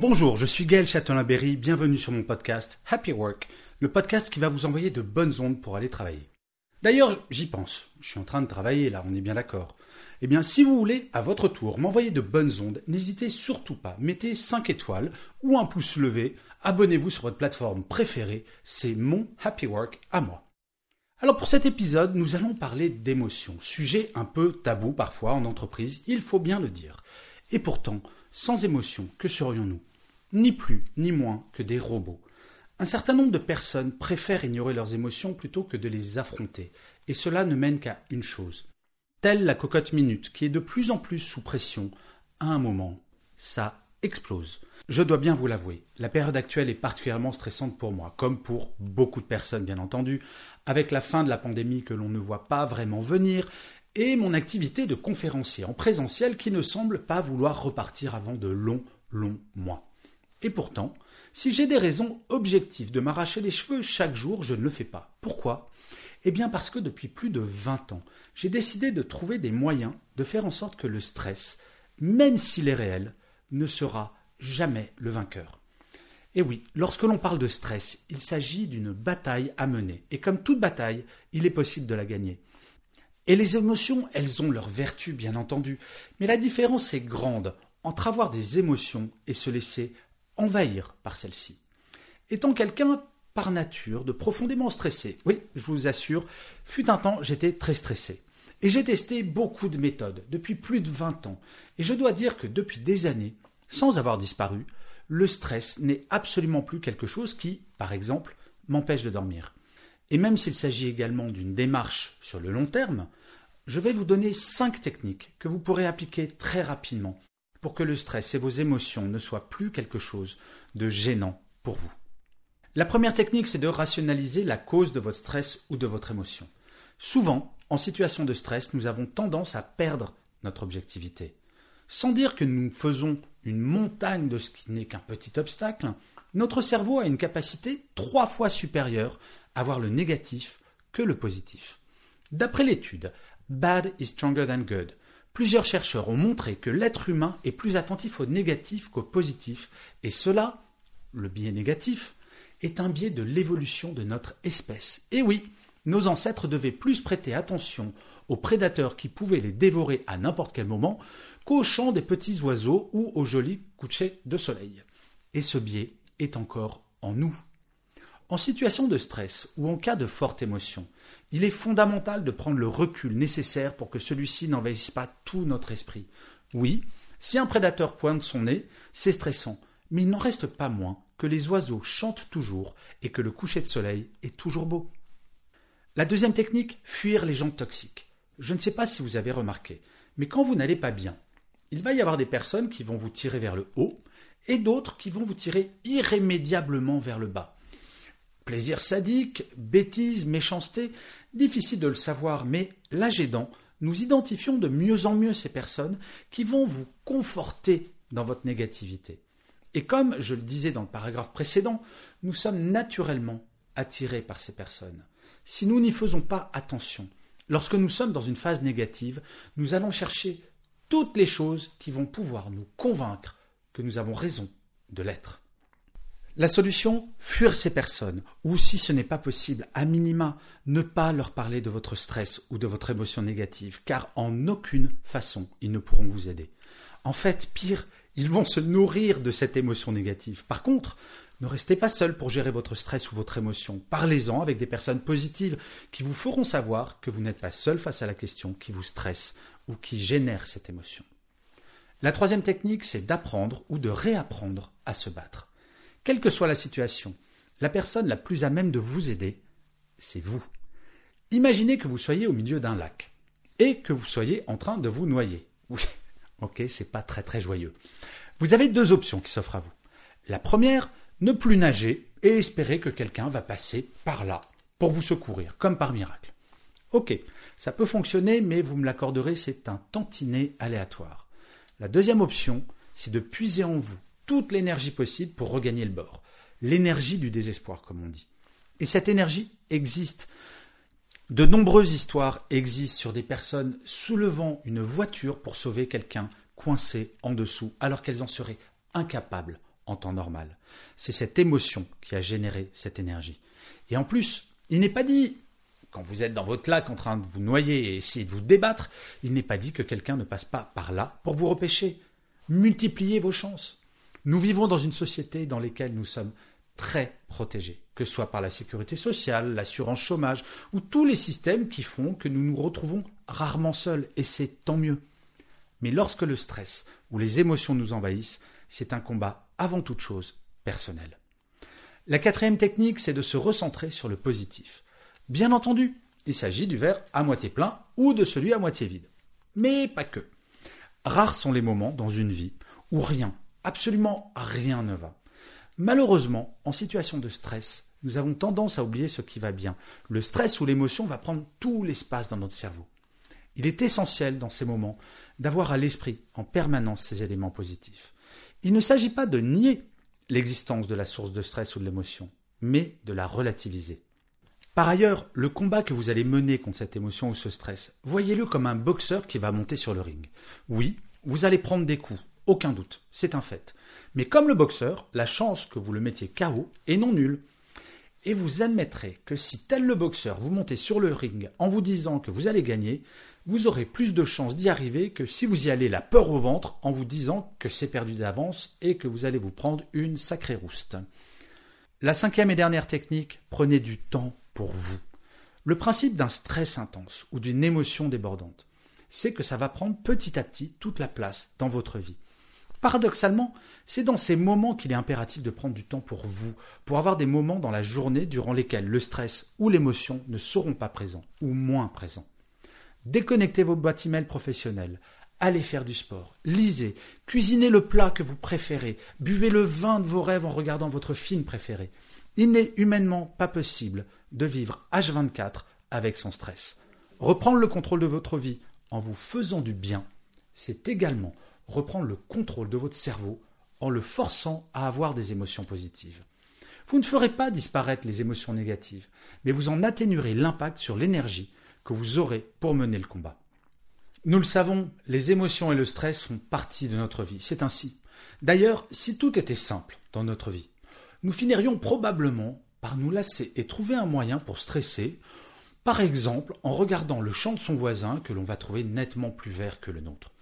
Bonjour, je suis Gaël Châtelain-Berry, bienvenue sur mon podcast Happy Work, le podcast qui va vous envoyer de bonnes ondes pour aller travailler. D'ailleurs, j'y pense, je suis en train de travailler là, on est bien d'accord. Eh bien, si vous voulez, à votre tour, m'envoyer de bonnes ondes, n'hésitez surtout pas, mettez 5 étoiles ou un pouce levé, abonnez-vous sur votre plateforme préférée, c'est mon Happy Work à moi. Alors pour cet épisode, nous allons parler d'émotions, sujet un peu tabou parfois en entreprise, il faut bien le dire. Et pourtant, sans émotion, que serions-nous? Ni plus, ni moins que des robots. Un certain nombre de personnes préfèrent ignorer leurs émotions plutôt que de les affronter, et cela ne mène qu'à une chose. Telle la cocotte minute, qui est de plus en plus sous pression, à un moment, ça explose. Je dois bien vous l'avouer, la période actuelle est particulièrement stressante pour moi, comme pour beaucoup de personnes bien entendu, avec la fin de la pandémie que l'on ne voit pas vraiment venir, et mon activité de conférencier en présentiel qui ne semble pas vouloir repartir avant de longs, longs mois. Et pourtant, si j'ai des raisons objectives de m'arracher les cheveux chaque jour, je ne le fais pas. Pourquoi? Eh bien parce que depuis plus de 20 ans, j'ai décidé de trouver des moyens de faire en sorte que le stress, même s'il est réel, ne sera jamais le vainqueur. Et oui, lorsque l'on parle de stress, il s'agit d'une bataille à mener. Et comme toute bataille, il est possible de la gagner. Et les émotions, elles ont leur vertu, bien entendu. Mais la différence est grande entre avoir des émotions et se laisser envahir par celle-ci. Étant quelqu'un par nature de profondément stressé, oui, je vous assure, fut un temps j'étais très stressé. Et j'ai testé beaucoup de méthodes depuis plus de 20 ans. Et je dois dire que depuis des années, sans avoir disparu, le stress n'est absolument plus quelque chose qui, par exemple, m'empêche de dormir. Et même s'il s'agit également d'une démarche sur le long terme, je vais vous donner cinq techniques que vous pourrez appliquer très rapidement pour que le stress et vos émotions ne soient plus quelque chose de gênant pour vous. La première technique, c'est de rationaliser la cause de votre stress ou de votre émotion. Souvent, en situation de stress, nous avons tendance à perdre notre objectivité. Sans dire que nous faisons une montagne de ce qui n'est qu'un petit obstacle, notre cerveau a une capacité trois fois supérieure à voir le négatif que le positif. D'après l'étude Bad is stronger than good, Plusieurs chercheurs ont montré que l'être humain est plus attentif au négatif qu'au positif, et cela, le biais négatif, est un biais de l'évolution de notre espèce. Et oui, nos ancêtres devaient plus prêter attention aux prédateurs qui pouvaient les dévorer à n'importe quel moment qu'aux chants des petits oiseaux ou aux jolis couchers de soleil. Et ce biais est encore en nous. En situation de stress ou en cas de forte émotion, il est fondamental de prendre le recul nécessaire pour que celui-ci n'envahisse pas tout notre esprit. Oui, si un prédateur pointe son nez, c'est stressant, mais il n'en reste pas moins que les oiseaux chantent toujours et que le coucher de soleil est toujours beau. La deuxième technique, fuir les gens toxiques. Je ne sais pas si vous avez remarqué, mais quand vous n'allez pas bien, il va y avoir des personnes qui vont vous tirer vers le haut et d'autres qui vont vous tirer irrémédiablement vers le bas. Plaisir sadique, bêtise, méchanceté, difficile de le savoir, mais l'âge aidant, nous identifions de mieux en mieux ces personnes qui vont vous conforter dans votre négativité. Et comme je le disais dans le paragraphe précédent, nous sommes naturellement attirés par ces personnes. Si nous n'y faisons pas attention, lorsque nous sommes dans une phase négative, nous allons chercher toutes les choses qui vont pouvoir nous convaincre que nous avons raison de l'être. La solution, fuir ces personnes, ou si ce n'est pas possible, à minima, ne pas leur parler de votre stress ou de votre émotion négative, car en aucune façon ils ne pourront vous aider. En fait, pire, ils vont se nourrir de cette émotion négative. Par contre, ne restez pas seul pour gérer votre stress ou votre émotion. Parlez-en avec des personnes positives qui vous feront savoir que vous n'êtes pas seul face à la question qui vous stresse ou qui génère cette émotion. La troisième technique, c'est d'apprendre ou de réapprendre à se battre. Quelle que soit la situation, la personne la plus à même de vous aider, c'est vous. Imaginez que vous soyez au milieu d'un lac et que vous soyez en train de vous noyer. Oui, ok, c'est pas très très joyeux. Vous avez deux options qui s'offrent à vous. La première, ne plus nager et espérer que quelqu'un va passer par là pour vous secourir, comme par miracle. Ok, ça peut fonctionner, mais vous me l'accorderez, c'est un tantinet aléatoire. La deuxième option, c'est de puiser en vous toute l'énergie possible pour regagner le bord. L'énergie du désespoir, comme on dit. Et cette énergie existe. De nombreuses histoires existent sur des personnes soulevant une voiture pour sauver quelqu'un coincé en dessous alors qu'elles en seraient incapables en temps normal. C'est cette émotion qui a généré cette énergie. Et en plus, il n'est pas dit, quand vous êtes dans votre lac en train de vous noyer et essayer de vous débattre, il n'est pas dit que quelqu'un ne passe pas par là pour vous repêcher. Multipliez vos chances. Nous vivons dans une société dans laquelle nous sommes très protégés, que ce soit par la sécurité sociale, l'assurance chômage ou tous les systèmes qui font que nous nous retrouvons rarement seuls, et c'est tant mieux. Mais lorsque le stress ou les émotions nous envahissent, c'est un combat avant toute chose personnel. La quatrième technique, c'est de se recentrer sur le positif. Bien entendu, il s'agit du verre à moitié plein ou de celui à moitié vide. Mais pas que. Rares sont les moments dans une vie où rien, absolument rien ne va. Malheureusement, en situation de stress, nous avons tendance à oublier ce qui va bien. Le stress ou l'émotion va prendre tout l'espace dans notre cerveau. Il est essentiel dans ces moments d'avoir à l'esprit en permanence ces éléments positifs. Il ne s'agit pas de nier l'existence de la source de stress ou de l'émotion, mais de la relativiser. Par ailleurs, le combat que vous allez mener contre cette émotion ou ce stress, voyez-le comme un boxeur qui va monter sur le ring. Oui, vous allez prendre des coups, aucun doute, c'est un fait. Mais comme le boxeur, la chance que vous le mettiez KO est non nulle. Et vous admettrez que si tel le boxeur vous montez sur le ring en vous disant que vous allez gagner, vous aurez plus de chances d'y arriver que si vous y allez la peur au ventre en vous disant que c'est perdu d'avance et que vous allez vous prendre une sacrée rouste. La cinquième et dernière technique, prenez du temps pour vous. Le principe d'un stress intense ou d'une émotion débordante, c'est que ça va prendre petit à petit toute la place dans votre vie. Paradoxalement, c'est dans ces moments qu'il est impératif de prendre du temps pour vous, pour avoir des moments dans la journée durant lesquels le stress ou l'émotion ne seront pas présents ou moins présents. Déconnectez vos boîtes email professionnelles, allez faire du sport, lisez, cuisinez le plat que vous préférez, buvez le vin de vos rêves en regardant votre film préféré. Il n'est humainement pas possible de vivre H24 avec son stress. Reprendre le contrôle de votre vie en vous faisant du bien, c'est également reprendre le contrôle de votre cerveau en le forçant à avoir des émotions positives. Vous ne ferez pas disparaître les émotions négatives, mais vous en atténuerez l'impact sur l'énergie que vous aurez pour mener le combat. Nous le savons, les émotions et le stress font partie de notre vie, c'est ainsi. D'ailleurs, si tout était simple dans notre vie, nous finirions probablement par nous lasser et trouver un moyen pour stresser, par exemple en regardant le champ de son voisin que l'on va trouver nettement plus vert que le nôtre.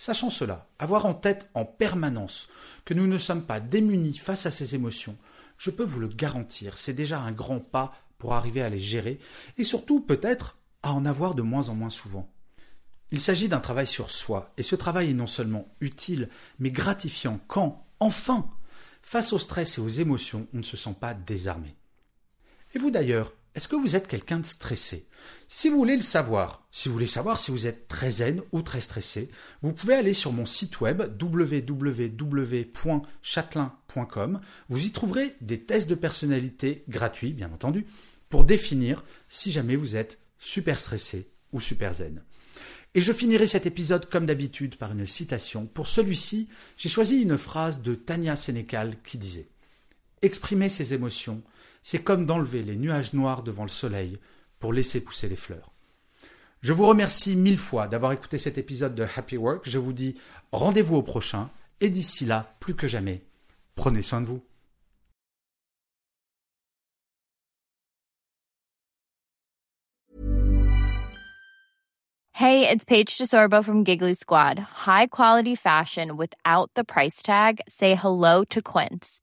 Sachant cela, avoir en tête en permanence que nous ne sommes pas démunis face à ces émotions, je peux vous le garantir, c'est déjà un grand pas pour arriver à les gérer et surtout peut-être à en avoir de moins en moins souvent. Il s'agit d'un travail sur soi, et ce travail est non seulement utile, mais gratifiant quand, enfin, face au stress et aux émotions, on ne se sent pas désarmé. Et vous d'ailleurs, est-ce que vous êtes quelqu'un de stressé? Si vous voulez le savoir, si vous voulez savoir si vous êtes très zen ou très stressé, vous pouvez aller sur mon site web www.châtelain.com. Vous y trouverez des tests de personnalité gratuits, bien entendu, pour définir si jamais vous êtes super stressé ou super zen. Et je finirai cet épisode comme d'habitude par une citation. Pour celui-ci, j'ai choisi une phrase de Tania Sénécal qui disait Exprimer ses émotions, c'est comme d'enlever les nuages noirs devant le soleil pour laisser pousser les fleurs. Je vous remercie mille fois d'avoir écouté cet épisode de Happy Work. Je vous dis rendez-vous au prochain et d'ici là, plus que jamais, prenez soin de vous. Hey, it's Paige DeSorbo from Giggly Squad. High quality fashion without the price tag. Say hello to Quince.